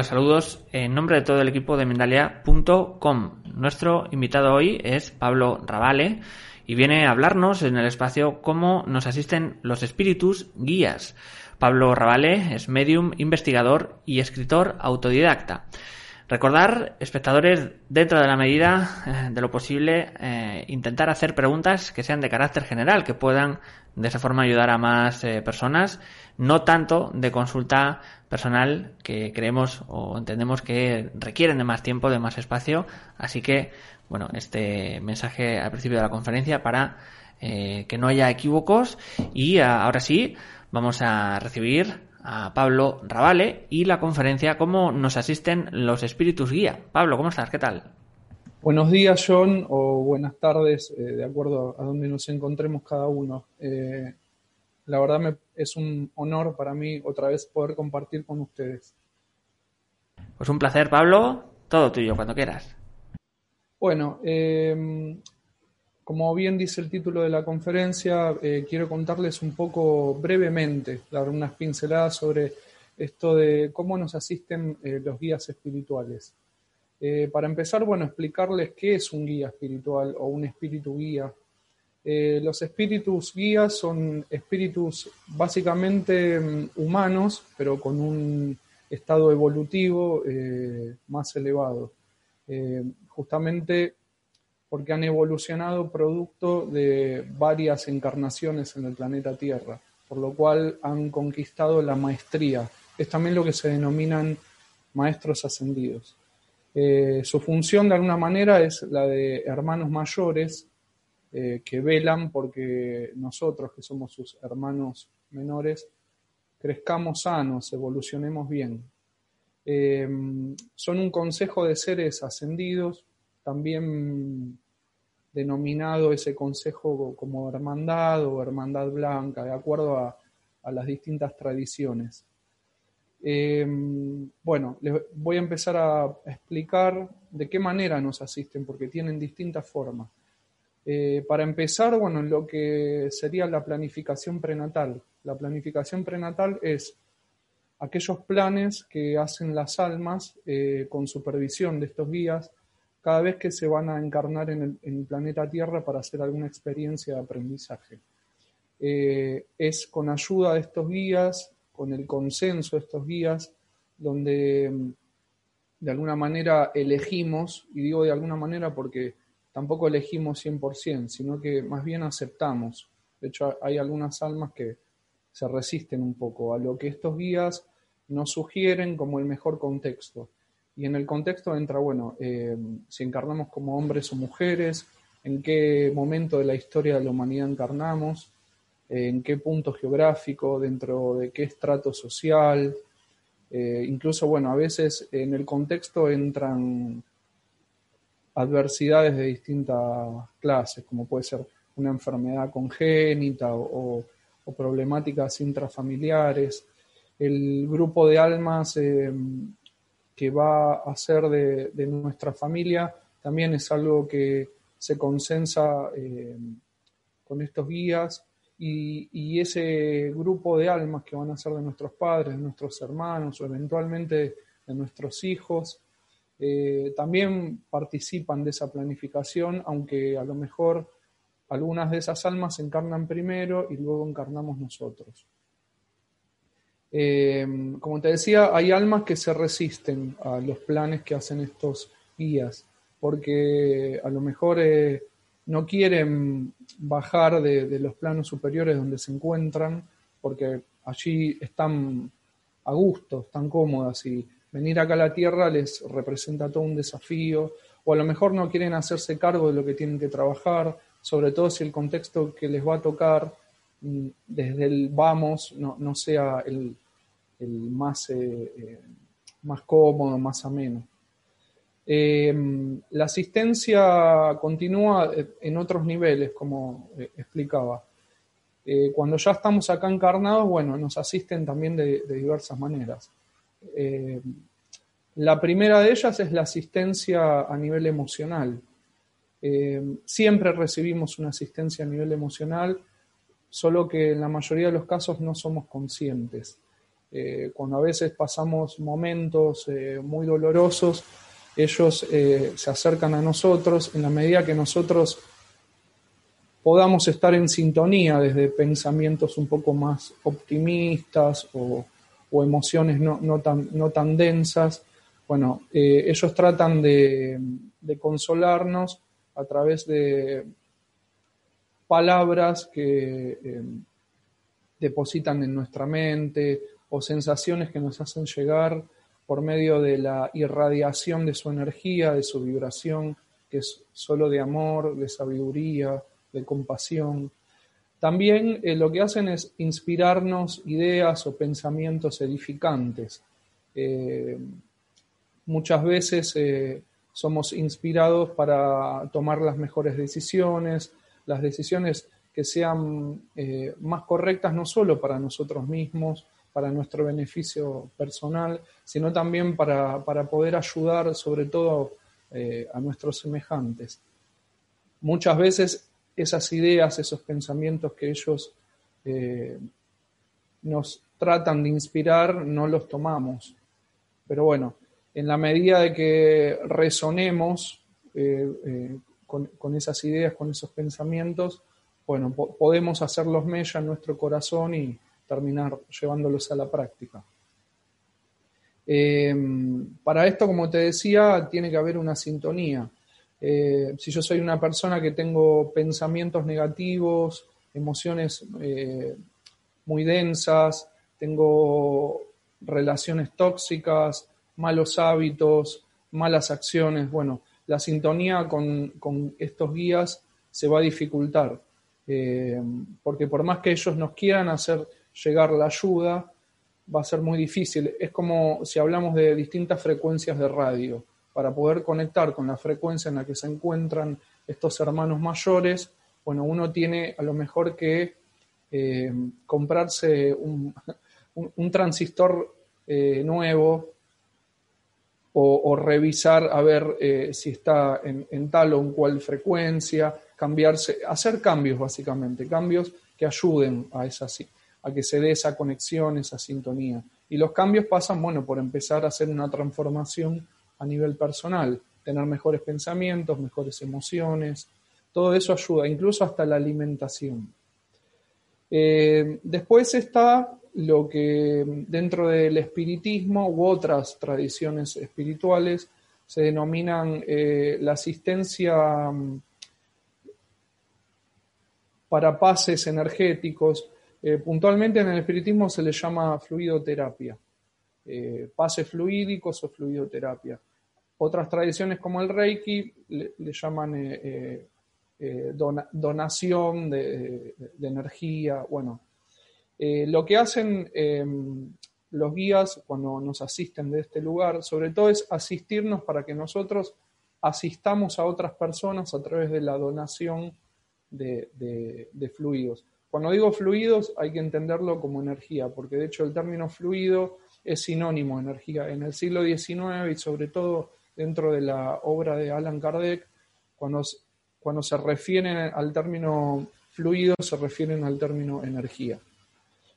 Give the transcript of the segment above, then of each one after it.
Hola, saludos en nombre de todo el equipo de Mendalia.com. Nuestro invitado hoy es Pablo Ravale y viene a hablarnos en el espacio cómo nos asisten los espíritus guías. Pablo Ravale es medium, investigador y escritor autodidacta. Recordar, espectadores, dentro de la medida eh, de lo posible, eh, intentar hacer preguntas que sean de carácter general, que puedan de esa forma ayudar a más eh, personas, no tanto de consulta personal que creemos o entendemos que requieren de más tiempo, de más espacio. Así que, bueno, este mensaje al principio de la conferencia para eh, que no haya equívocos y ah, ahora sí vamos a recibir a Pablo Ravale y la conferencia cómo nos asisten los espíritus guía. Pablo, ¿cómo estás? ¿Qué tal? Buenos días, John, o buenas tardes, eh, de acuerdo a donde nos encontremos cada uno. Eh, la verdad me, es un honor para mí otra vez poder compartir con ustedes. Pues un placer, Pablo. Todo tuyo, cuando quieras. Bueno, eh, como bien dice el título de la conferencia, eh, quiero contarles un poco brevemente, dar unas pinceladas sobre esto de cómo nos asisten eh, los guías espirituales. Para empezar, bueno, explicarles qué es un guía espiritual o un espíritu guía. Eh, los espíritus guías son espíritus básicamente mm, humanos, pero con un estado evolutivo eh, más elevado. Eh, justamente porque han evolucionado producto de varias encarnaciones en el planeta Tierra, por lo cual han conquistado la maestría. Es también lo que se denominan maestros ascendidos. Su función de alguna manera es la de hermanos mayores eh, que velan porque nosotros, que somos sus hermanos menores, crezcamos sanos, evolucionemos bien. Eh, son un consejo de seres ascendidos, también denominado ese consejo como hermandad o hermandad blanca, de acuerdo a, las distintas tradiciones. Eh, bueno, les voy a empezar a explicar de qué manera nos asisten, porque tienen distintas formas. Eh, para empezar, bueno, en lo que sería la planificación prenatal. La planificación prenatal es aquellos planes que hacen las almas eh, con supervisión de estos guías cada vez que se van a encarnar en el, en el planeta Tierra para hacer alguna experiencia de aprendizaje. Eh, es con ayuda de estos guías, con el consenso de estos guías, donde mm, de alguna manera elegimos, y digo de alguna manera porque tampoco elegimos 100%, sino que más bien aceptamos. De hecho, hay algunas almas que se resisten un poco a lo que estos guías nos sugieren como el mejor contexto. Y en el contexto entra, bueno, eh, si encarnamos como hombres o mujeres, en qué momento de la historia de la humanidad encarnamos, eh, en qué punto geográfico, dentro de qué estrato social. Eh, incluso, bueno, a veces en el contexto entran adversidades de distintas clases, como puede ser una enfermedad congénita o, problemáticas intrafamiliares. El grupo de almas eh, que va a ser de, nuestra familia también es algo que se consensa eh, con estos guías y, y, ese grupo de almas que van a ser de nuestros padres, de nuestros hermanos o eventualmente de nuestros hijos, eh, también participan de esa planificación, aunque a lo mejor algunas de esas almas se encarnan primero y luego encarnamos nosotros. Eh, como te decía, hay almas que se resisten a los planes que hacen estos guías, porque a lo mejor eh, no quieren bajar de, de, los planos superiores donde se encuentran, porque allí están a gusto, están cómodas y venir acá a la Tierra les representa todo un desafío o a lo mejor no quieren hacerse cargo de lo que tienen que trabajar, sobre todo si el contexto que les va a tocar mm, desde el vamos no, no sea el, el más, eh, eh, más cómodo, más ameno. Eh, la asistencia continúa en otros niveles, como explicaba. cuando ya estamos acá encarnados, bueno, nos asisten también de, de diversas maneras. La primera de ellas es la asistencia a nivel emocional. siempre recibimos una asistencia a nivel emocional, solo que en la mayoría de los casos no somos conscientes. Eh, cuando a veces pasamos momentos eh, muy dolorosos, ellos eh, se acercan a nosotros en la medida que nosotros podamos estar en sintonía desde pensamientos un poco más optimistas o, emociones no, tan, no, tan, densas. Bueno, ellos tratan de, de consolarnos a través de palabras que depositan en nuestra mente o sensaciones que nos hacen llegar por medio de la irradiación de su energía, de su vibración, que es solo de amor, de sabiduría, de compasión. También eh, lo que hacen es inspirarnos ideas o pensamientos edificantes. Eh, muchas veces eh, somos inspirados para tomar las mejores decisiones, las decisiones que sean más correctas no solo para nosotros mismos, para nuestro beneficio personal, sino también para, poder ayudar sobre todo a nuestros semejantes. Muchas veces esas ideas, esos pensamientos que ellos eh, nos tratan de inspirar, no los tomamos. Pero bueno, en la medida de que resonemos eh, con, esas ideas, con esos pensamientos, bueno, podemos hacerlos mella en nuestro corazón y, terminar llevándolos a la práctica. Eh, para esto, como te decía, tiene que haber una sintonía. Eh, si yo soy una persona que tengo pensamientos negativos, emociones eh, muy densas, tengo relaciones tóxicas, malos hábitos, malas acciones, bueno, la sintonía con, con estos guías se va a dificultar. porque por más que ellos nos quieran hacer llegar la ayuda, va a ser muy difícil. Es como si hablamos de distintas frecuencias de radio. Para poder conectar con la frecuencia en la que se encuentran estos hermanos mayores, bueno, uno tiene a lo mejor que eh, comprarse un, transistor eh, nuevo o, revisar a ver eh, si está en, en, tal o en cual frecuencia, cambiarse, hacer cambios básicamente, cambios que ayuden a esa, a que se dé esa conexión, esa sintonía. Y los cambios pasan, bueno, por empezar a hacer una transformación a nivel personal, tener mejores pensamientos, mejores emociones, todo eso ayuda, incluso hasta la alimentación. Eh, después está lo que dentro del espiritismo u otras tradiciones espirituales se denominan eh, la asistencia mm, para pases energéticos, eh, puntualmente en el espiritismo se le llama fluidoterapia, pases fluídicos o fluidoterapia. Otras tradiciones como el Reiki le, llaman eh, donación de, energía. Bueno, lo que hacen em, los guías cuando nos asisten de este lugar, sobre todo es asistirnos para que nosotros asistamos a otras personas a través de la donación de fluidos. Cuando digo fluidos hay que entenderlo como energía, porque de hecho el término fluido es sinónimo de energía. En el siglo XIX y sobre todo dentro de la obra de Alan Kardec, cuando, cuando se refieren al término fluido, se refieren al término energía.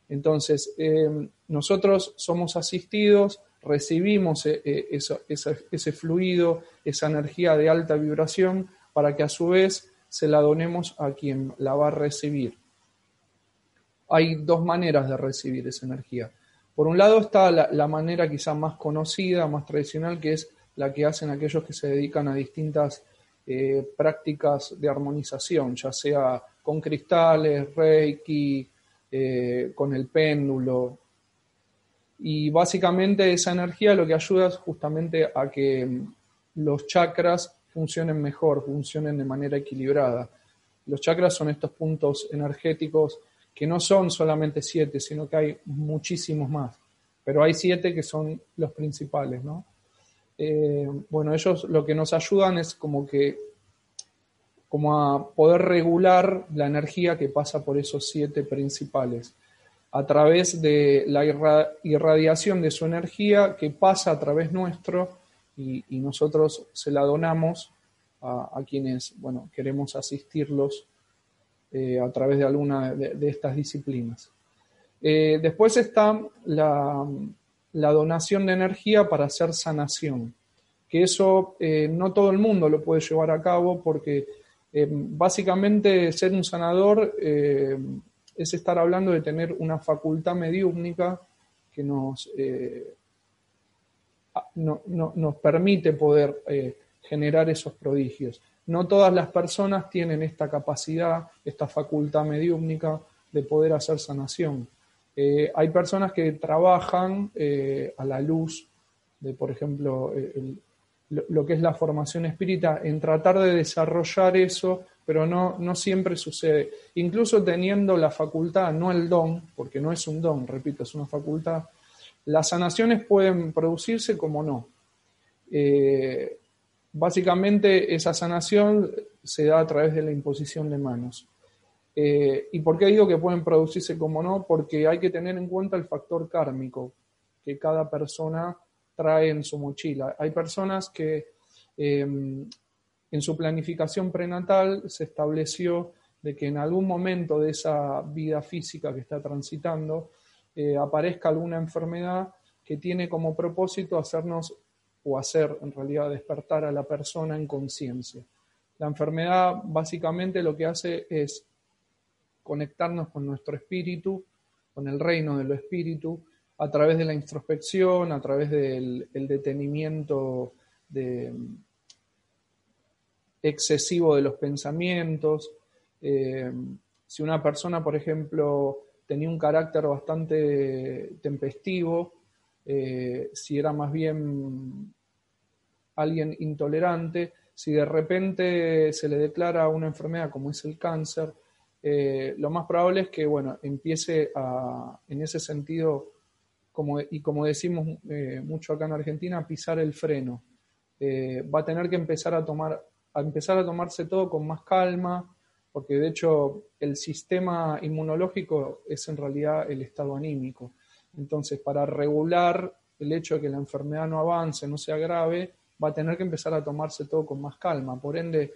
Entonces, eh, nosotros somos asistidos, recibimos eh, eh, ese fluido, esa energía de alta vibración, para que a su vez se la donemos a quien la va a recibir hay dos maneras de recibir esa energía. Por un lado está la, manera quizá más conocida, más tradicional, que es la que hacen aquellos que se dedican a distintas eh, prácticas de armonización, ya sea con cristales, reiki, eh, con el péndulo. Y básicamente esa energía lo que ayuda es justamente a que mm, los chakras funcionen mejor, funcionen de manera equilibrada. Los chakras son estos puntos energéticos que no son solamente siete, sino que hay muchísimos más. Pero hay siete que son los principales, ¿no? Eh, bueno, ellos lo que nos ayudan es como que como a poder regular la energía que pasa por esos siete principales a través de la irradiación de su energía que pasa a través nuestro y, nosotros se la donamos a, quienes, bueno, queremos asistirlos eh, a través de alguna de, estas disciplinas. Eh, después está la, donación de energía para hacer sanación, que eso eh, no todo el mundo lo puede llevar a cabo porque básicamente ser un sanador es estar hablando de tener una facultad mediúmnica que nos, eh, no, nos permite poder eh, generar esos prodigios. No todas las personas tienen esta capacidad, esta facultad mediúmnica de poder hacer sanación. Eh, hay personas que trabajan a la luz de, por ejemplo, lo que es la formación espírita, en tratar de desarrollar eso pero no, no siempre sucede. Incluso teniendo la facultad, no el don, porque no es un don, repito, es una facultad, las sanaciones pueden producirse como no. Eh, básicamente esa sanación se da a través de la imposición de manos. Eh, ¿Y por qué digo que pueden producirse como no? Porque hay que tener en cuenta el factor kármico que cada persona trae en su mochila. Hay personas que eh, en su planificación prenatal se estableció de que en algún momento de esa vida física que está transitando eh, aparezca alguna enfermedad que tiene como propósito hacernos o hacer en realidad despertar a la persona en conciencia. La enfermedad básicamente lo que hace es conectarnos con nuestro espíritu, con el reino de lo espíritu, a través de la introspección, a través del detenimiento de, excesivo de los pensamientos. Eh, si una persona, por ejemplo, tenía un carácter bastante tempestivo, eh, si era más bien alguien intolerante, si de repente se le declara una enfermedad como es el cáncer, eh, lo más probable es que, bueno, empiece a, en ese sentido, como, y como decimos mucho acá en Argentina, a pisar el freno. va a tener que empezar a tomar a empezar a tomarse todo con más calma, porque de hecho el sistema inmunológico es en realidad el estado anímico. Entonces, para regular el hecho de que la enfermedad no avance, no sea grave, va a tener que empezar a tomarse todo con más calma. Por ende,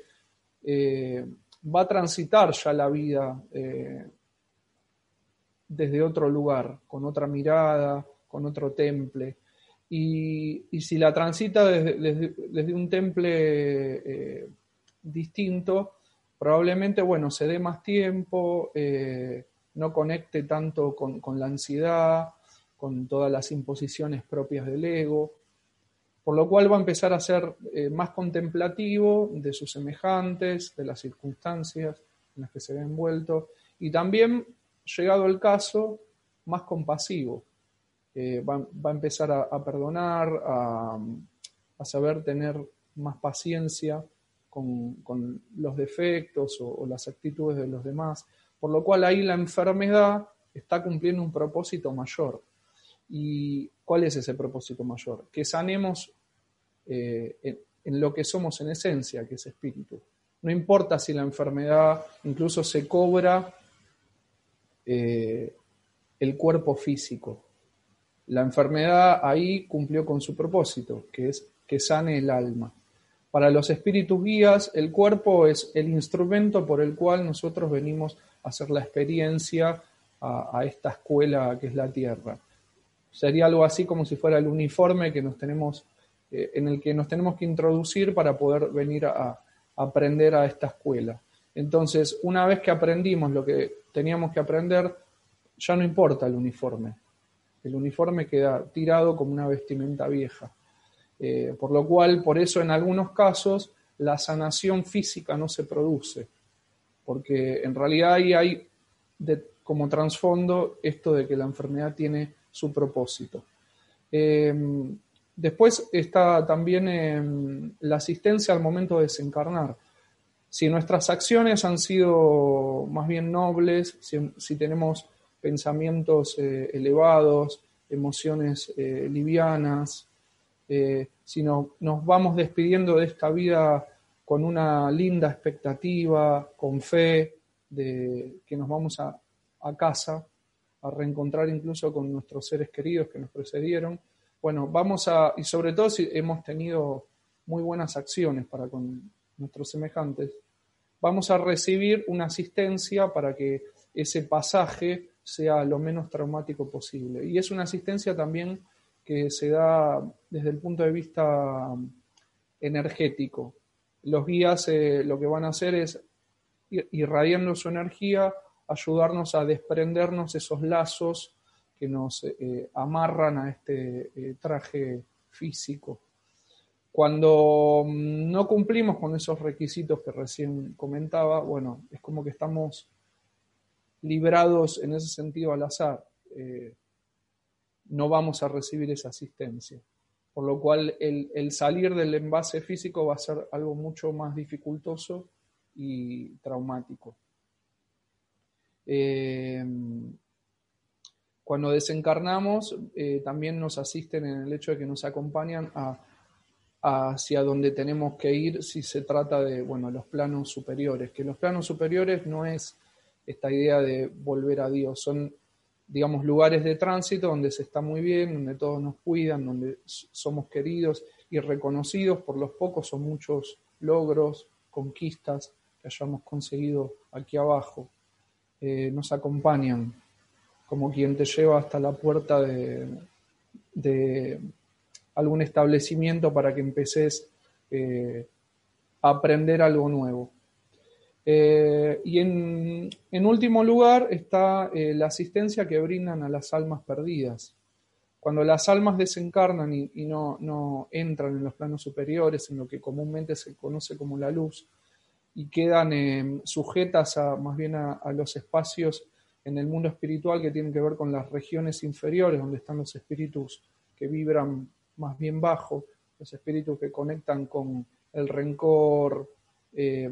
eh, va a transitar ya la vida eh, desde otro lugar, con otra mirada, con otro temple. Y, si la transita desde, un temple eh, distinto, probablemente, bueno, se dé más tiempo, eh, no conecte tanto con, la ansiedad, con todas las imposiciones propias del ego, por lo cual va a empezar a ser eh, más contemplativo de sus semejantes, de las circunstancias en las que se ve envuelto, y también, llegado el caso, más compasivo eh, va, a empezar a, perdonar, a, saber tener más paciencia con, los defectos o, las actitudes de los demás, por lo cual ahí la enfermedad está cumpliendo un propósito mayor. ¿Y cuál es ese propósito mayor? Que sanemos eh, en, lo que somos en esencia, que es espíritu. No importa si la enfermedad incluso se cobra eh, el cuerpo físico, la enfermedad ahí cumplió con su propósito, que es que sane el alma. Para los espíritus guías, el cuerpo es el instrumento por el cual nosotros venimos a hacer la experiencia a, esta escuela que es la Tierra. Sería algo así como si fuera el uniforme que nos tenemos, eh, en el que nos tenemos que introducir para poder venir a aprender a esta escuela. Entonces, una vez que aprendimos lo que teníamos que aprender, ya no importa el uniforme, el uniforme queda tirado como una vestimenta vieja. Eh, por lo cual, por eso en algunos casos, la sanación física no se produce, porque en realidad ahí hay como trasfondo esto de que la enfermedad tiene su propósito. Em, después está también em, la asistencia al momento de desencarnar. Si nuestras acciones han sido más bien nobles, si, tenemos pensamientos eh, elevados, emociones eh, livianas, eh, si nos vamos despidiendo de esta vida con una linda expectativa, con fe de que nos vamos a, a casa, a reencontrar incluso con nuestros seres queridos que nos precedieron. Bueno, vamos a, y sobre todo si hemos tenido muy buenas acciones para con nuestros semejantes, vamos a recibir una asistencia para que ese pasaje sea lo menos traumático posible. Y es una asistencia también que se da desde el punto de vista energético. Los guías eh, lo que van a hacer es, irradiando su energía, ayudarnos a desprendernos esos lazos que nos eh, amarran a este eh, traje físico. Cuando mm, no cumplimos con esos requisitos que recién comentaba, bueno, es como que estamos librados en ese sentido al azar. Eh, no vamos a recibir esa asistencia. Por lo cual el, salir del envase físico va a ser algo mucho más dificultoso y traumático. Cuando desencarnamos, eh, también nos asisten en el hecho de que nos acompañan a hacia donde tenemos que ir si se trata de, bueno, los planos superiores, que los planos superiores no es esta idea de volver a Dios, son, digamos, lugares de tránsito donde se está muy bien, donde todos nos cuidan, donde somos queridos y reconocidos. Por los pocos o muchos logros, conquistas que hayamos conseguido aquí abajo. Eh, nos acompañan como quien te lleva hasta la puerta de, algún establecimiento para que empeces eh, a aprender algo nuevo. Eh, y en, último lugar está eh, la asistencia que brindan a las almas perdidas. Cuando las almas desencarnan y, no, no, entran en los planos superiores, en lo que comúnmente se conoce como la luz, y quedan sujetas más bien a los espacios en el mundo espiritual que tienen que ver con las regiones inferiores, donde están los espíritus que vibran más bien bajo, los espíritus que conectan con el rencor, eh,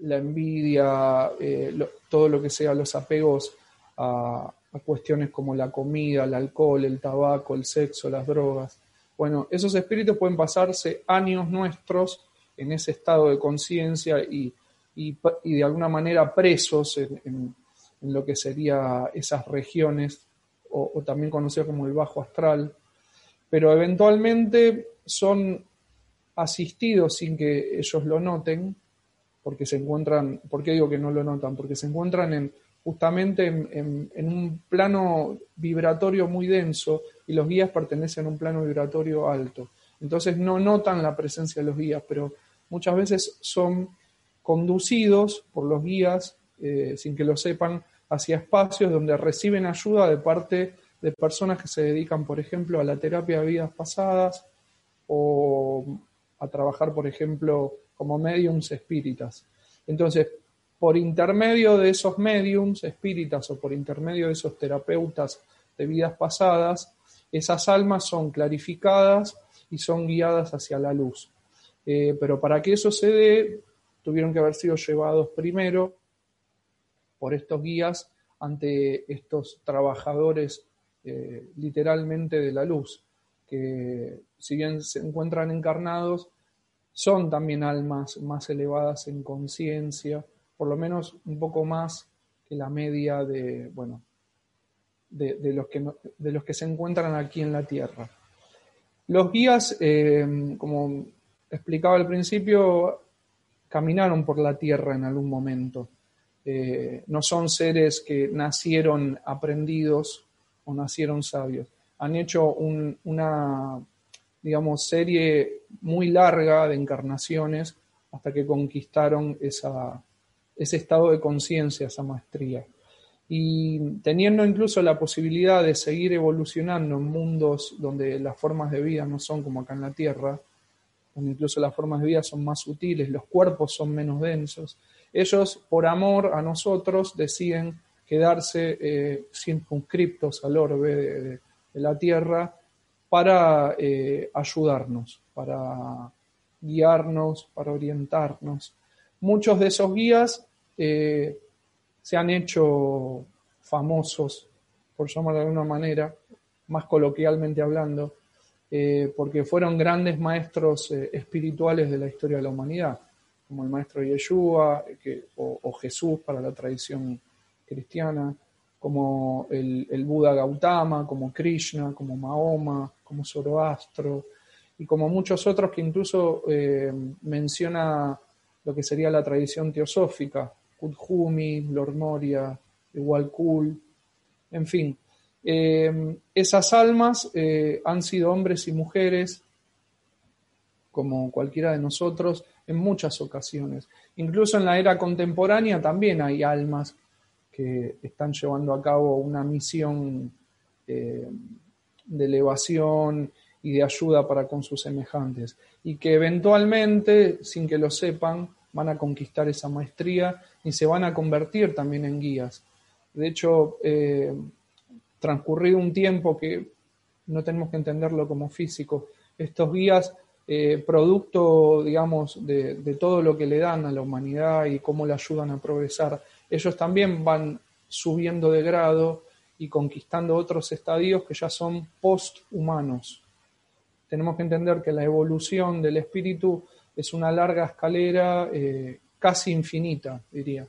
la envidia, eh, todo lo que sea los apegos a, cuestiones como la comida, el alcohol, el tabaco, el sexo, las drogas. Bueno, esos espíritus pueden pasarse años nuestros en ese estado de conciencia y, de alguna manera presos en, lo que sería esas regiones, o, también conocido como el bajo astral, pero eventualmente son asistidos sin que ellos lo noten, porque se encuentran, ¿por qué digo que no lo notan? Porque se encuentran en, justamente en, un plano vibratorio muy denso y los guías pertenecen a un plano vibratorio alto. Entonces no notan la presencia de los guías, pero muchas veces son conducidos por los guías, eh, sin que lo sepan, hacia espacios donde reciben ayuda de parte de personas que se dedican, por ejemplo, a la terapia de vidas pasadas o a trabajar, por ejemplo, como mediums espíritas. Entonces, por intermedio de esos mediums espíritas o por intermedio de esos terapeutas de vidas pasadas, esas almas son clarificadas y son guiadas hacia la luz. Eh, pero para que eso se dé, tuvieron que haber sido llevados primero por estos guías ante estos trabajadores eh, literalmente de la luz, que si bien se encuentran encarnados, son también almas más elevadas en conciencia, por lo menos un poco más que la media de, bueno, de, los, que de los que se encuentran aquí en la Tierra. Los guías, eh, como explicaba al principio, caminaron por la Tierra en algún momento. Eh, no son seres que nacieron aprendidos o nacieron sabios. Han hecho una, digamos, serie muy larga de encarnaciones hasta que conquistaron ese estado de conciencia, esa maestría. Y teniendo incluso la posibilidad de seguir evolucionando en mundos donde las formas de vida no son como acá en la Tierra, donde incluso las formas de vida son más sutiles, los cuerpos son menos densos, ellos, por amor a nosotros, deciden quedarse eh, circunscriptos al orbe de, la Tierra para eh, ayudarnos, para guiarnos, para orientarnos. Muchos de esos guías eh, se han hecho famosos, por llamarlo de alguna manera, más coloquialmente hablando, porque fueron grandes maestros espirituales de la historia de la humanidad, como el maestro Yeshua o, Jesús para la tradición cristiana, como el, Buda Gautama, como Krishna, como Mahoma, como Zoroastro, y como muchos otros que incluso eh, menciona lo que sería la tradición teosófica, Kudjumi, Lord Moria, en fin. Eh, esas almas eh, han sido hombres y mujeres, como cualquiera de nosotros, en muchas ocasiones. Incluso en la era contemporánea también hay almas que están llevando a cabo una misión eh, de elevación y de ayuda para con sus semejantes, y que eventualmente, sin que lo sepan, van a conquistar esa maestría y se van a convertir también en guías. De hecho, eh, transcurrido un tiempo que no tenemos que entenderlo como físico, estos guías, eh, producto, digamos, de, todo lo que le dan a la humanidad y cómo le ayudan a progresar, ellos también van subiendo de grado y conquistando otros estadios que ya son posthumanos. Tenemos que entender que la evolución del espíritu es una larga escalera eh, casi infinita, diría,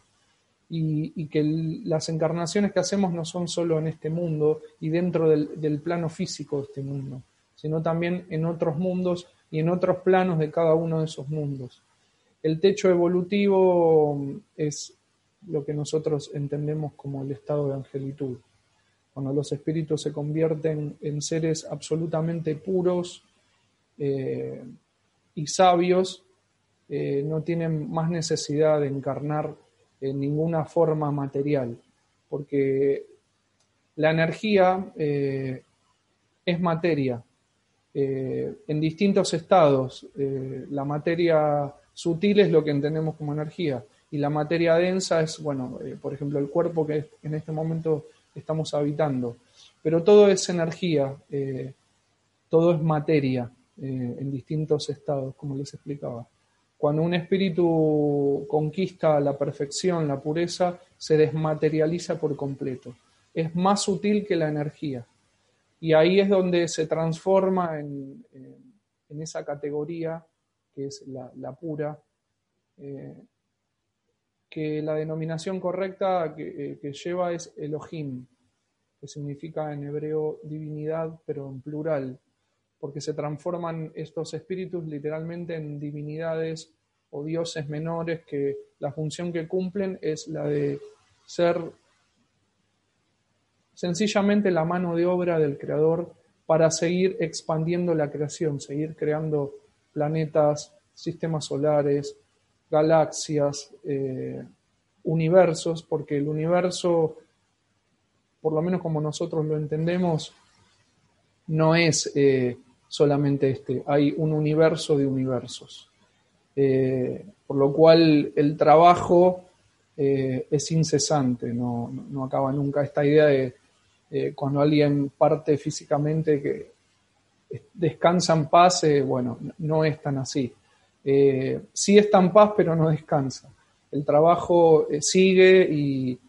y, que las encarnaciones que hacemos no son solo en este mundo y dentro del plano físico de este mundo, sino también en otros mundos y en otros planos de cada uno de esos mundos. El techo evolutivo es lo que nosotros entendemos como el estado de angelitud. Cuando los espíritus se convierten en seres absolutamente puros eh, y sabios, eh, no tienen más necesidad de encarnar en ninguna forma material, porque la energía eh, es materia. En distintos estados, la materia sutil es lo que entendemos como energía, y la materia densa es, bueno, eh, por ejemplo, el cuerpo que en este momento estamos habitando. Pero todo es energía, eh, todo es materia eh, en distintos estados, como les explicaba. Cuando un espíritu conquista la perfección, la pureza, se desmaterializa por completo. Es más sutil que la energía. Y ahí es donde se transforma en, en esa categoría que es la, pura, que la denominación correcta que, eh, lleva es Elohim, que significa en hebreo divinidad, pero en plural, porque se transforman estos espíritus literalmente en divinidades o dioses menores que la función que cumplen es la de ser sencillamente la mano de obra del creador para seguir expandiendo la creación, seguir creando planetas, sistemas solares, galaxias, eh, universos, porque el universo, por lo menos como nosotros lo entendemos, no es eh, solamente este, hay un universo de universos. Eh, por lo cual el trabajo es incesante, no, no, acaba nunca. Esta idea de cuando alguien parte físicamente que descansa en paz, bueno, no es tan así. Eh, sí está en paz, pero no descansa. El trabajo eh, sigue y,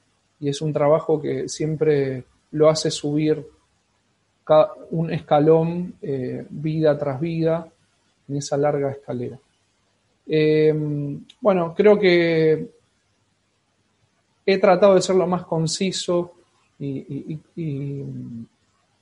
es un trabajo que siempre lo hace subir un escalón eh, vida tras vida en esa larga escalera. bueno, creo que he tratado de ser lo más conciso y, y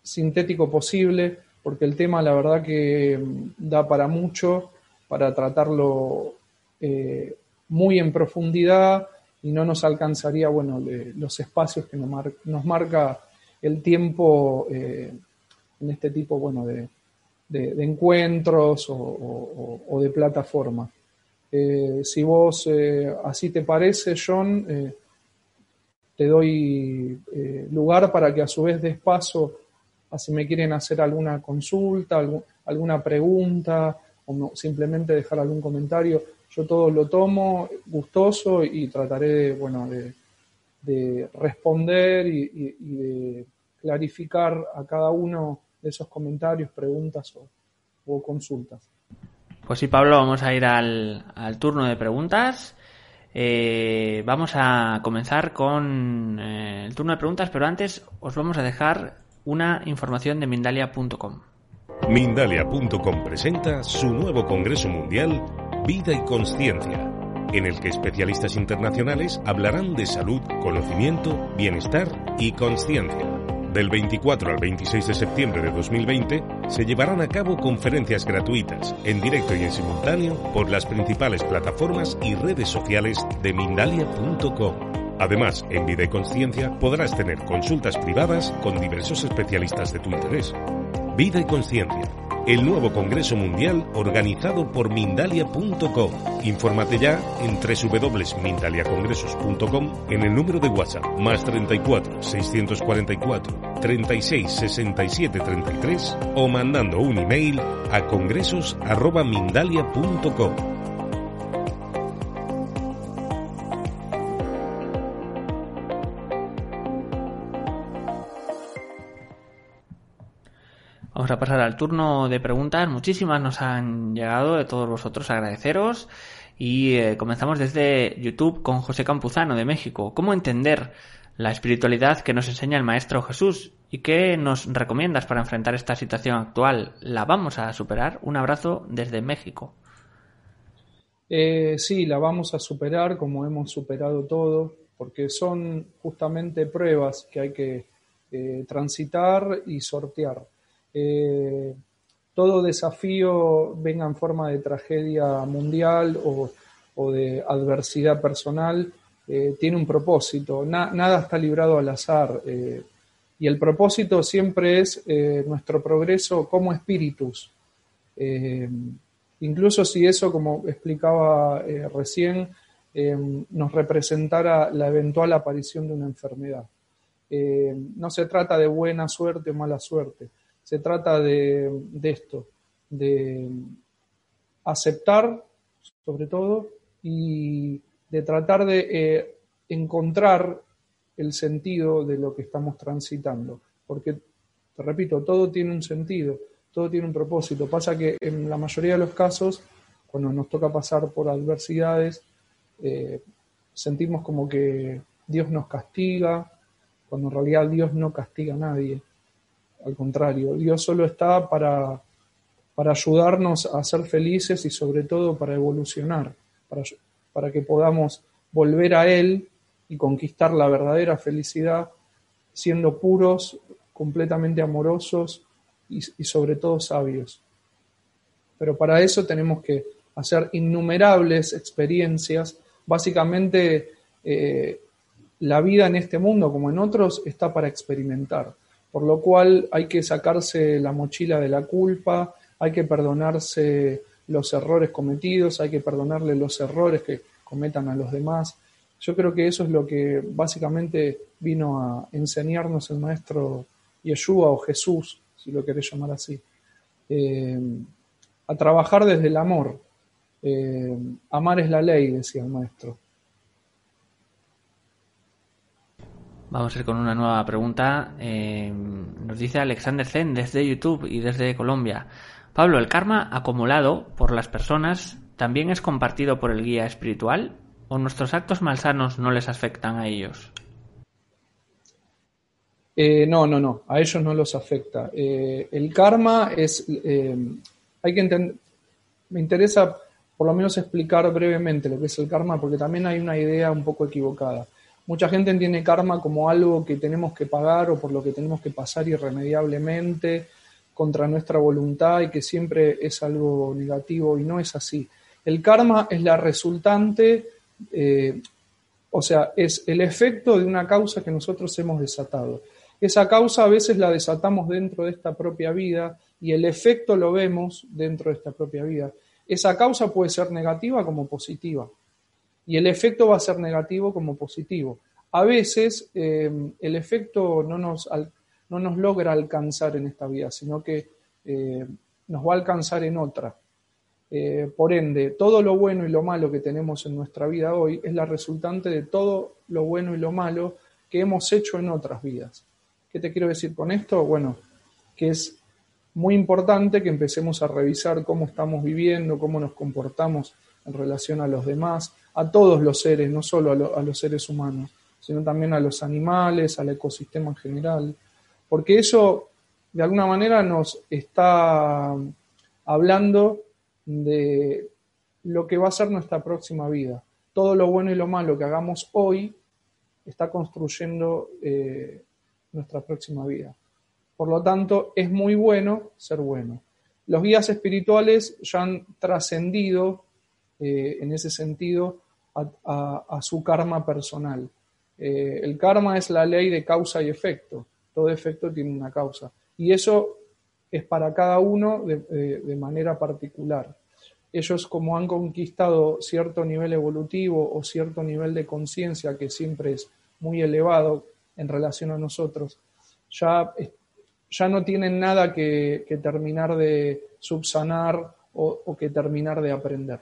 sintético posible, porque el tema la verdad que da para mucho para tratarlo eh, muy en profundidad y no nos alcanzaría bueno, los espacios que nos, marca el tiempo eh, en este tipo bueno, de, encuentros o, de plataformas. Eh, si vos así te parece, John, te doy lugar para que a su vez des paso a si me quieren hacer alguna consulta, alguna pregunta, o simplemente dejar algún comentario. Yo todo lo tomo gustoso y trataré de, bueno, de, responder y, de clarificar a cada uno esos comentarios, preguntas o, consultas. Pues sí, Pablo, vamos a ir al, turno de preguntas. Eh, vamos a comenzar con eh, el turno de preguntas, pero antes os vamos a dejar una información de Mindalia.com. Mindalia.com presenta su nuevo Congreso Mundial Vida y Conciencia, en el que especialistas internacionales hablarán de salud, conocimiento, bienestar y conciencia. Del 24 al 26 de septiembre de 2020 se llevarán a cabo conferencias gratuitas, en directo y en simultáneo, por las principales plataformas y redes sociales de Mindalia.com. Además, en Vida y Conciencia podrás tener consultas privadas con diversos especialistas de tu interés. Vida y Conciencia, el nuevo Congreso Mundial organizado por Mindalia.com. Infórmate ya en www.mindaliacongresos.com en el número de WhatsApp más 34 644 36 67 33 o mandando un email a congresos.mindalia.com. Vamos a pasar al turno de preguntas. Muchísimas nos han llegado de todos vosotros. Agradeceros. Y eh, comenzamos desde YouTube con José Campuzano de México. ¿Cómo entender la espiritualidad que nos enseña el Maestro Jesús? ¿Y qué nos recomiendas para enfrentar esta situación actual? ¿La vamos a superar? Un abrazo desde México. Eh, sí, la vamos a superar como hemos superado todo, porque son justamente pruebas que hay que eh, transitar y sortear eh, todo desafío venga en forma de tragedia mundial o, de adversidad personal, eh, tiene un propósito. nada está librado al azar. Eh, y el propósito siempre es nuestro progreso como espíritus. incluso si eso, como explicaba recién, nos representara la eventual aparición de una enfermedad. no se trata de buena suerte o mala suerte se trata de, esto, de aceptar sobre todo y de tratar de eh, encontrar el sentido de lo que estamos transitando. Porque, te repito, todo tiene un sentido, todo tiene un propósito. Pasa que en la mayoría de los casos, cuando nos toca pasar por adversidades, eh, sentimos como que Dios nos castiga, cuando en realidad Dios no castiga a nadie. Al contrario, Dios solo está para, para ayudarnos a ser felices y sobre todo para evolucionar, para, para que podamos volver a Él y conquistar la verdadera felicidad siendo puros, completamente amorosos y, sobre todo sabios. Pero para eso tenemos que hacer innumerables experiencias. Básicamente, eh, la vida en este mundo, como en otros, está para experimentar por lo cual hay que sacarse la mochila de la culpa, hay que perdonarse los errores cometidos, hay que perdonarle los errores que cometan a los demás. Yo creo que eso es lo que básicamente vino a enseñarnos el maestro Yeshua o Jesús, si lo querés llamar así, eh, a trabajar desde el amor. Eh, amar es la ley, decía el maestro. Vamos a ir con una nueva pregunta. Eh, nos dice Alexander Zen desde YouTube y desde Colombia. Pablo, ¿el karma acumulado por las personas también es compartido por el guía espiritual? ¿O nuestros actos malsanos no les afectan a ellos? Eh, no, no, no, a ellos no los afecta. Eh, el karma es, hay que entender, me interesa por lo menos explicar brevemente lo que es el karma, porque también hay una idea un poco equivocada. Mucha gente entiende karma como algo que tenemos que pagar o por lo que tenemos que pasar irremediablemente contra nuestra voluntad y que siempre es algo negativo y no es así. El karma es la resultante, eh, o sea, es el efecto de una causa que nosotros hemos desatado. Esa causa a veces la desatamos dentro de esta propia vida y el efecto lo vemos dentro de esta propia vida. Esa causa puede ser negativa como positiva y el efecto va a ser negativo como positivo. A veces eh, el efecto no nos, no nos, logra alcanzar en esta vida, sino que eh, nos va a alcanzar en otra. Eh, por ende, todo lo bueno y lo malo que tenemos en nuestra vida hoy es la resultante de todo lo bueno y lo malo que hemos hecho en otras vidas. ¿Qué te quiero decir con esto? Bueno, que es muy importante que empecemos a revisar cómo estamos viviendo, cómo nos comportamos en relación a los demás, a todos los seres, no solo a, los seres humanos, sino también a los animales, al ecosistema en general, porque eso de alguna manera nos está hablando de lo que va a ser nuestra próxima vida. Todo lo bueno y lo malo que hagamos hoy está construyendo eh, nuestra próxima vida. Por lo tanto, es muy bueno ser bueno. Los guías espirituales ya han trascendido eh, en ese sentido a, su karma personal. Eh, el karma es la ley de causa y efecto. Todo efecto tiene una causa. Y eso es para cada uno de, manera particular. Ellos como han conquistado cierto nivel evolutivo o cierto nivel de conciencia que siempre es muy elevado en relación a nosotros, ya, ya no tienen nada que, terminar de subsanar o que terminar de aprender.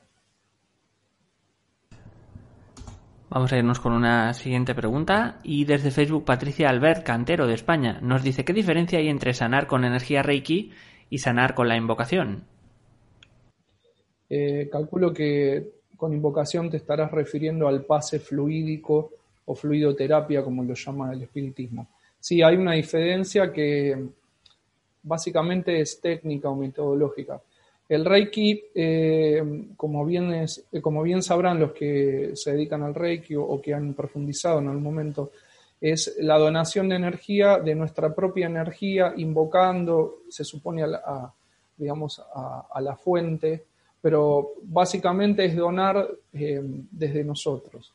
Vamos a irnos con una siguiente pregunta. Y desde Facebook, Patricia Albert Cantero de España nos dice: ¿Qué diferencia hay entre sanar con energía Reiki y sanar con la invocación? Eh, calculo que con invocación te estarás refiriendo al pase fluídico o fluidoterapia, como lo llama el espiritismo. Sí, hay una diferencia que básicamente es técnica o metodológica. El Reiki, eh, como, bien es, eh, como bien sabrán los que se dedican al Reiki o, que han profundizado en algún momento, es la donación de energía, de nuestra propia energía, invocando, se supone, a, digamos, a, la fuente, pero básicamente es donar eh, desde nosotros.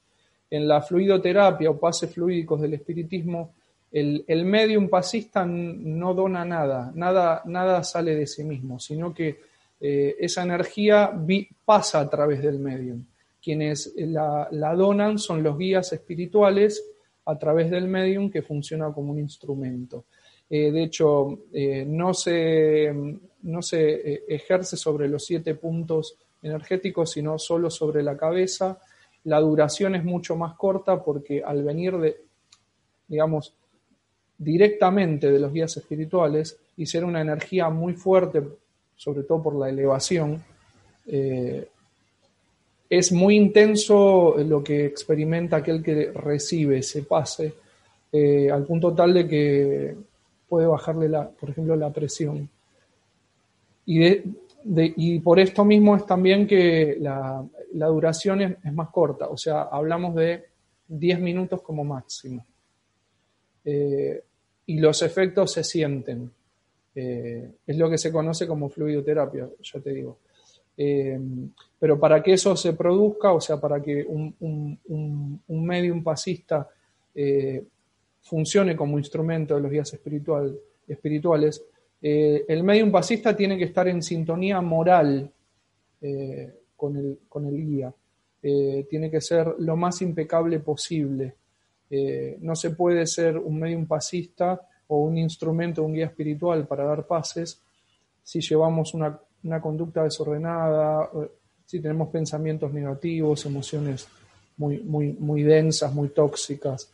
En la fluidoterapia o pases fluídicos del espiritismo, el, el medium pasista no dona nada, nada, nada sale de sí mismo, sino que eh, esa energía pasa a través del medium. Quienes la, donan son los guías espirituales a través del medium que funciona como un instrumento. Eh, de hecho, eh, no se, no se ejerce sobre los siete puntos energéticos, sino solo sobre la cabeza. La duración es mucho más corta porque al venir de, digamos, directamente de los guías espirituales y ser una energía muy fuerte sobre todo por la elevación, eh, es muy intenso lo que experimenta aquel que recibe ese pase, eh, al punto tal de que puede bajarle, la, por ejemplo, la presión. Y, por esto mismo es también que la, duración es, más corta, o sea, hablamos de 10 minutos como máximo. Eh, y los efectos se sienten. Eh, es lo que se conoce como fluidoterapia, ya te digo. Eh, pero para que eso se produzca, o sea, para que un, un, un, medium pasista eh, funcione como instrumento de los guías espiritual, espirituales, el medium pasista tiene que estar en sintonía moral con el, con, el, guía. tiene que ser lo más impecable posible. No se puede ser un medium pasista o un instrumento, un guía espiritual para dar pases, si llevamos una, conducta desordenada, si tenemos pensamientos negativos, emociones muy, muy, muy densas, muy tóxicas.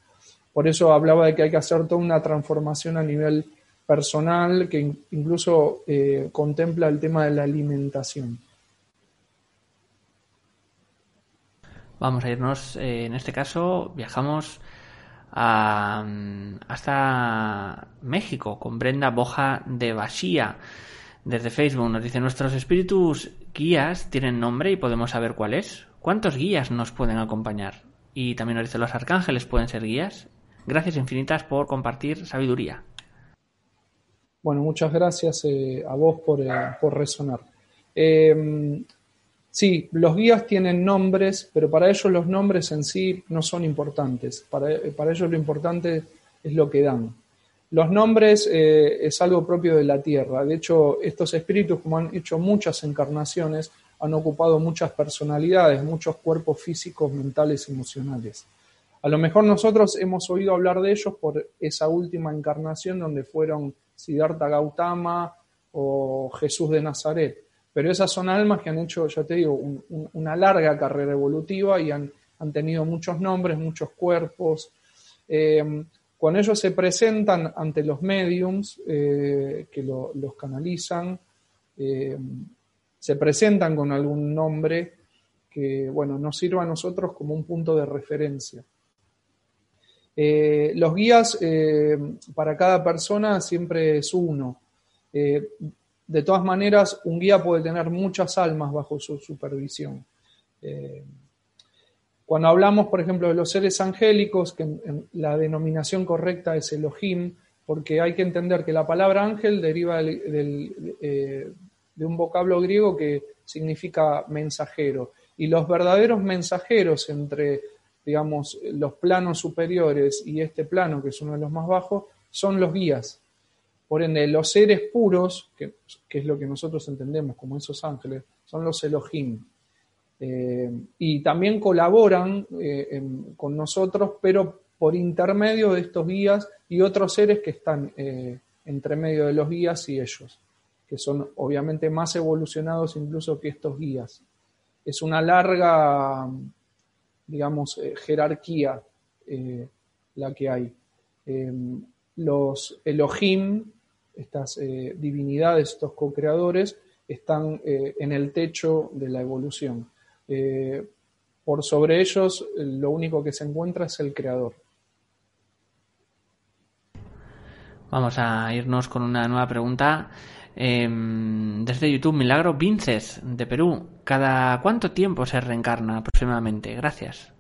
Por eso hablaba de que hay que hacer toda una transformación a nivel personal que incluso eh, contempla el tema de la alimentación. Vamos a irnos, eh, en este caso, viajamos hasta México con Brenda Boja de Basía. Desde Facebook nos dice, nuestros espíritus guías tienen nombre y podemos saber cuál es. ¿Cuántos guías nos pueden acompañar? Y también nos dice, los arcángeles pueden ser guías. Gracias infinitas por compartir sabiduría. Bueno, muchas gracias eh, a vos por, eh, por resonar. Eh, Sí, los guías tienen nombres, pero para ellos los nombres en sí no son importantes. Para, ellos lo importante es lo que dan. Los nombres eh, es algo propio de la Tierra. De hecho, estos espíritus, como han hecho muchas encarnaciones, han ocupado muchas personalidades, muchos cuerpos físicos, mentales, emocionales. A lo mejor nosotros hemos oído hablar de ellos por esa última encarnación donde fueron Siddhartha Gautama o Jesús de Nazaret pero esas son almas que han hecho, ya te digo, una larga carrera evolutiva y han, tenido muchos nombres, muchos cuerpos. Eh, Cuando ellos se presentan ante los mediums eh, que lo- los canalizan, eh, se presentan con algún nombre que, bueno, nos sirva a nosotros como un punto de referencia. Eh, los guías eh, para cada persona siempre es uno. De todas maneras, un guía puede tener muchas almas bajo su supervisión. Eh, cuando hablamos, por ejemplo, de los seres angélicos, que en- la denominación correcta es Elohim, porque hay que entender que la palabra ángel deriva del, eh, de un vocablo griego que significa mensajero. Y los verdaderos mensajeros entre, digamos, los planos superiores y este plano, que es uno de los más bajos, son los guías. Por ende, los seres puros, que, es lo que nosotros entendemos como esos ángeles, son los Elohim. Eh, y también colaboran eh, con nosotros, pero por intermedio de estos guías y otros seres que están eh, entre medio de los guías y ellos, que son obviamente más evolucionados incluso que estos guías. Es una larga, digamos, jerarquía la que hay. Los Elohim, estas eh, divinidades, estos co-creadores, están eh, en el techo de la evolución. Eh, por sobre ellos, lo único que se encuentra es el creador. Vamos a irnos con una nueva pregunta. Eh, desde YouTube, Milagro Vinces, de Perú. ¿Cada cuánto tiempo se reencarna aproximadamente? Gracias.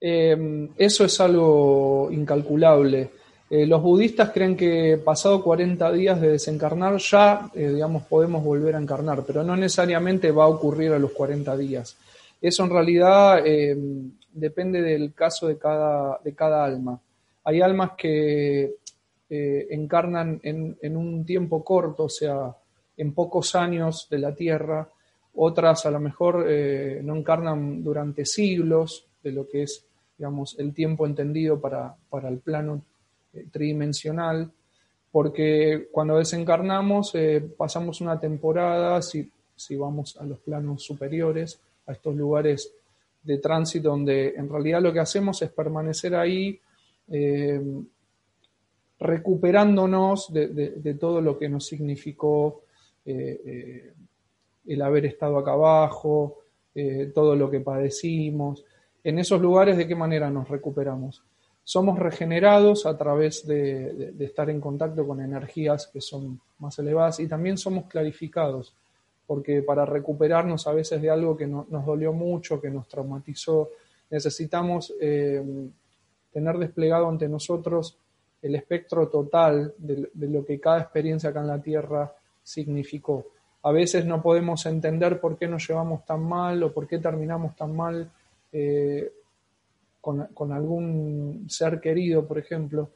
Eh, eso es algo incalculable. Eh, los budistas creen que pasado 40 días de desencarnar ya, eh, digamos, podemos volver a encarnar, pero no necesariamente va a ocurrir a los 40 días. Eso en realidad eh, depende del caso de cada, de cada alma. Hay almas que eh, encarnan en, en un tiempo corto, o sea, en pocos años de la Tierra, otras a lo mejor no encarnan durante siglos de lo que es, digamos, el tiempo entendido para, para el plano tridimensional, porque cuando desencarnamos eh, pasamos una temporada, si, si vamos a los planos superiores, a estos lugares de tránsito donde en realidad lo que hacemos es permanecer ahí eh, recuperándonos de, de, todo lo que nos significó eh, el haber estado acá abajo, todo lo que padecimos. En esos lugares, ¿de qué manera nos recuperamos? Somos regenerados a través de, estar en contacto con energías que son más elevadas y también somos clarificados, porque para recuperarnos a veces de algo que no, nos dolió mucho, que nos traumatizó, necesitamos eh, tener desplegado ante nosotros el espectro total de, de, lo que cada experiencia acá en la Tierra significó. A veces no podemos entender por qué nos llevamos tan mal o por qué terminamos tan mal eh, con, algún ser querido, por ejemplo.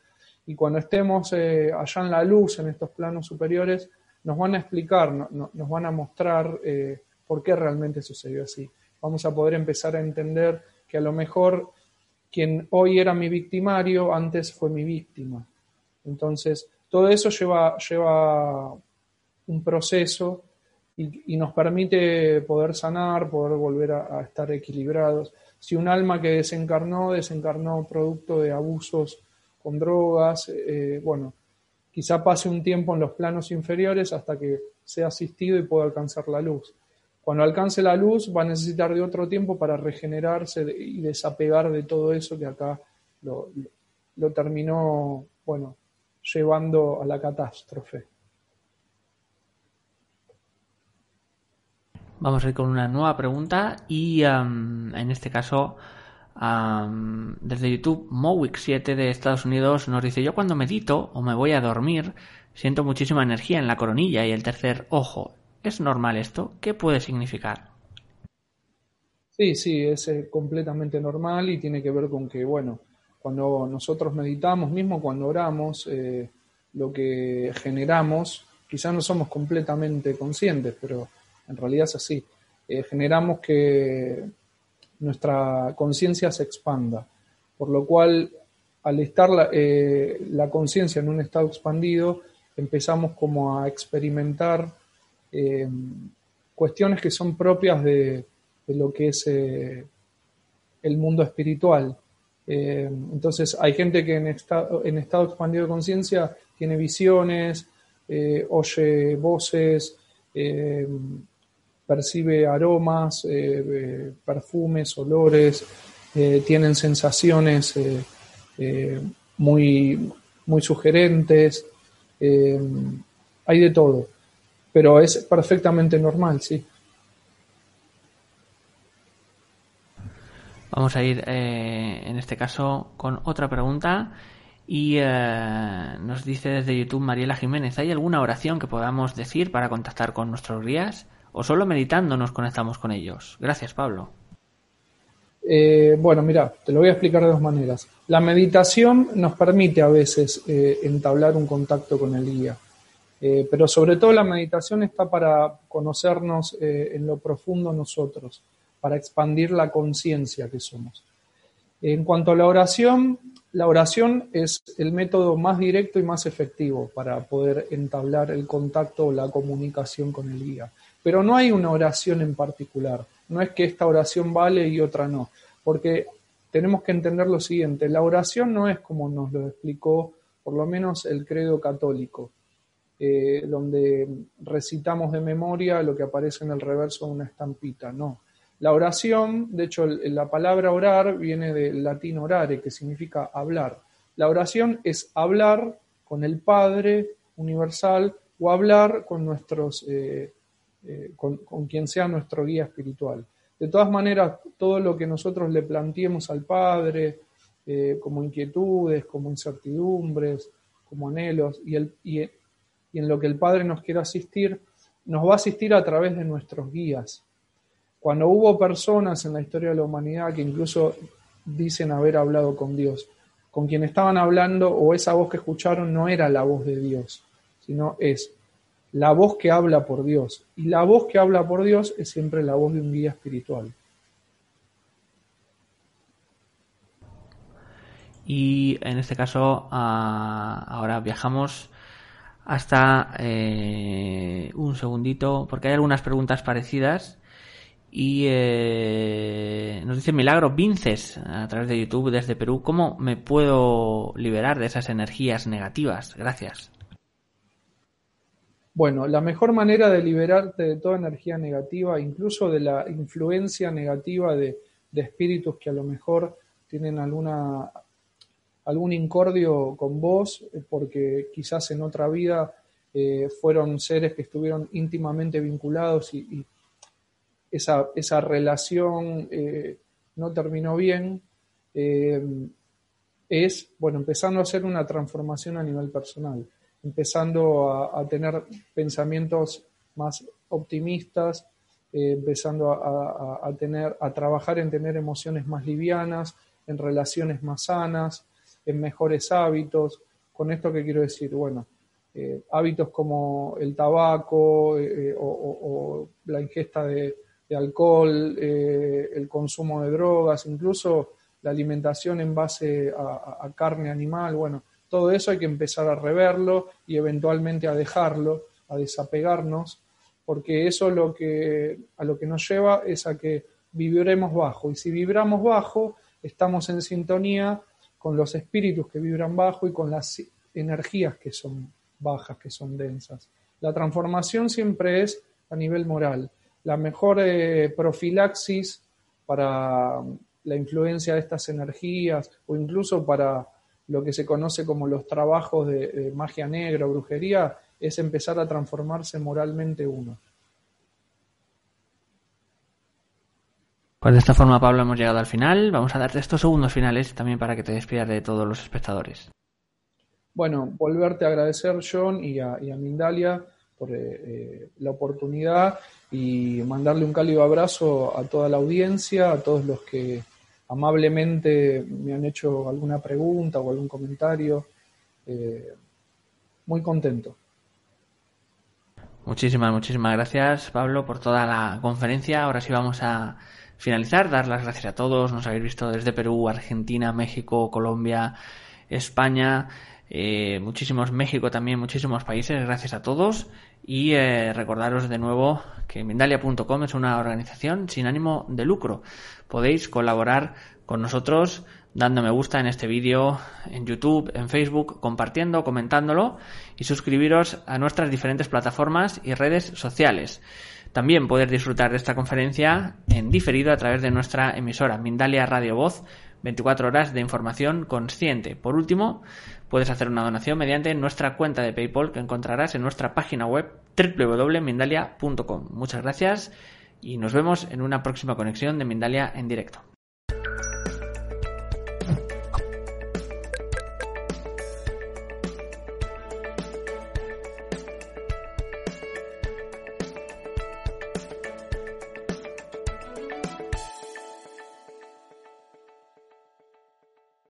Y cuando estemos eh, allá en la luz, en estos planos superiores, nos van a explicar, no, no, nos van a mostrar eh, por qué realmente sucedió así. Vamos a poder empezar a entender que a lo mejor quien hoy era mi victimario, antes fue mi víctima. Entonces, todo eso lleva, lleva un proceso y, nos permite poder sanar, poder volver a, a, estar equilibrados. Si un alma que desencarnó, desencarnó producto de abusos con drogas, eh, bueno, quizá pase un tiempo en los planos inferiores hasta que sea asistido y pueda alcanzar la luz. Cuando alcance la luz va a necesitar de otro tiempo para regenerarse y desapegar de todo eso que acá lo, lo, lo terminó, bueno, llevando a la catástrofe. Vamos a ir con una nueva pregunta y en este caso um, desde YouTube Mowick7 de Estados Unidos nos dice yo cuando medito o me voy a dormir siento muchísima energía en la coronilla y el tercer ojo. ¿Es normal esto? ¿Qué puede significar? Sí, sí, es eh, completamente normal y tiene que ver con que, bueno, cuando nosotros meditamos, mismo cuando oramos, eh, lo que generamos, quizás no somos completamente conscientes, pero en realidad es así. Eh, generamos que nuestra conciencia se expanda, por lo cual al estar la, eh, conciencia en un estado expandido, empezamos como a experimentar eh, cuestiones que son propias de, lo que es el mundo espiritual. Entonces hay gente que en estado, en estado expandido de conciencia tiene visiones, oye voces, percibe aromas, perfumes, olores, tienen sensaciones muy, muy sugerentes, hay de todo, pero es perfectamente normal, sí. Vamos a ir eh, en este caso con otra pregunta y eh, nos dice desde YouTube Mariela Jiménez, ¿hay alguna oración que podamos decir para contactar con nuestros guías o solo meditando nos conectamos con ellos? Gracias Pablo. Eh, bueno, mira, te lo voy a explicar de dos maneras. La meditación nos permite a veces entablar un contacto con el guía, pero sobre todo la meditación está para conocernos en lo profundo nosotros para expandir la conciencia que somos. En cuanto a la oración, la oración es el método más directo y más efectivo para poder entablar el contacto o la comunicación con el guía. Pero no hay una oración en particular. No es que esta oración vale y otra no. Porque tenemos que entender lo siguiente. La oración no es como nos lo explicó por lo menos el credo católico, eh, donde recitamos de memoria lo que aparece en el reverso de una estampita. No. La oración, de hecho, la palabra orar viene del latín orare, que significa hablar. La oración es hablar con el Padre universal o hablar con nuestros, eh, eh, con, quien sea nuestro guía espiritual. De todas maneras, todo lo que nosotros le planteemos al Padre, eh, como inquietudes, como incertidumbres, como anhelos, y, y en lo que el Padre nos quiera asistir, nos va a asistir a través de nuestros guías. Cuando hubo personas en la historia de la humanidad que incluso dicen haber hablado con Dios, con quien estaban hablando o esa voz que escucharon no era la voz de Dios, sino es la voz que habla por Dios. Y la voz que habla por Dios es siempre la voz de un guía espiritual. Y en este caso, ah, ahora viajamos hasta eh, un segundito, porque hay algunas preguntas parecidas y eh, nos dice Milagro Vinces a través de YouTube desde Perú. ¿Cómo me puedo liberar de esas energías negativas? Gracias. Bueno, la mejor manera de liberarte de toda energía negativa, incluso de la influencia negativa de, espíritus que a lo mejor tienen alguna algún incordio con vos, porque quizás en otra vida eh, fueron seres que estuvieron íntimamente vinculados y esa, esa relación eh, no terminó bien, eh, es, bueno, empezando a hacer una transformación a nivel personal, empezando a, tener pensamientos más optimistas, eh, empezando a, tener, a trabajar en tener emociones más livianas, en relaciones más sanas, en mejores hábitos. Con esto que quiero decir, bueno, hábitos como el tabaco o la ingesta de, alcohol, eh, el consumo de drogas, incluso la alimentación en base a, carne animal, bueno, todo eso hay que empezar a reverlo y eventualmente a dejarlo, a desapegarnos, porque eso lo que, a lo que nos lleva es a que viviremos bajo. Y si vibramos bajo, estamos en sintonía con los espíritus que vibran bajo y con las energías que son bajas, que son densas. La transformación siempre es a nivel moral la mejor eh, profilaxis para la influencia de estas energías o incluso para lo que se conoce como los trabajos de, magia negra o brujería es empezar a transformarse moralmente uno. Pues de esta forma, Pablo, hemos llegado al final. Vamos a darte estos segundos finales también para que te despidas de todos los espectadores. Bueno, volverte a agradecer, John, y a, Mindalia por eh, eh, la oportunidad y mandarle un cálido abrazo a toda la audiencia, a todos los que amablemente me han hecho alguna pregunta o algún comentario. Eh, muy contento. Muchísimas, muchísimas gracias, Pablo, por toda la conferencia. Ahora sí vamos a finalizar. Dar las gracias a todos. Nos habéis visto desde Perú, Argentina, México, Colombia, España, eh, muchísimos México también, muchísimos países. Gracias a todos. Y eh, recordaros de nuevo que Mindalia.com es una organización sin ánimo de lucro. Podéis colaborar con nosotros, dando me gusta en este vídeo en YouTube, en Facebook, compartiendo, comentándolo y suscribiros a nuestras diferentes plataformas y redes sociales. También poder disfrutar de esta conferencia en diferido a través de nuestra emisora Mindalia Radio Voz, 24 horas de información consciente. Por último, puedes hacer una donación mediante nuestra cuenta de PayPal que encontrarás en nuestra página web www.mindalia.com. Muchas gracias y nos vemos en una próxima conexión de Mindalia en directo.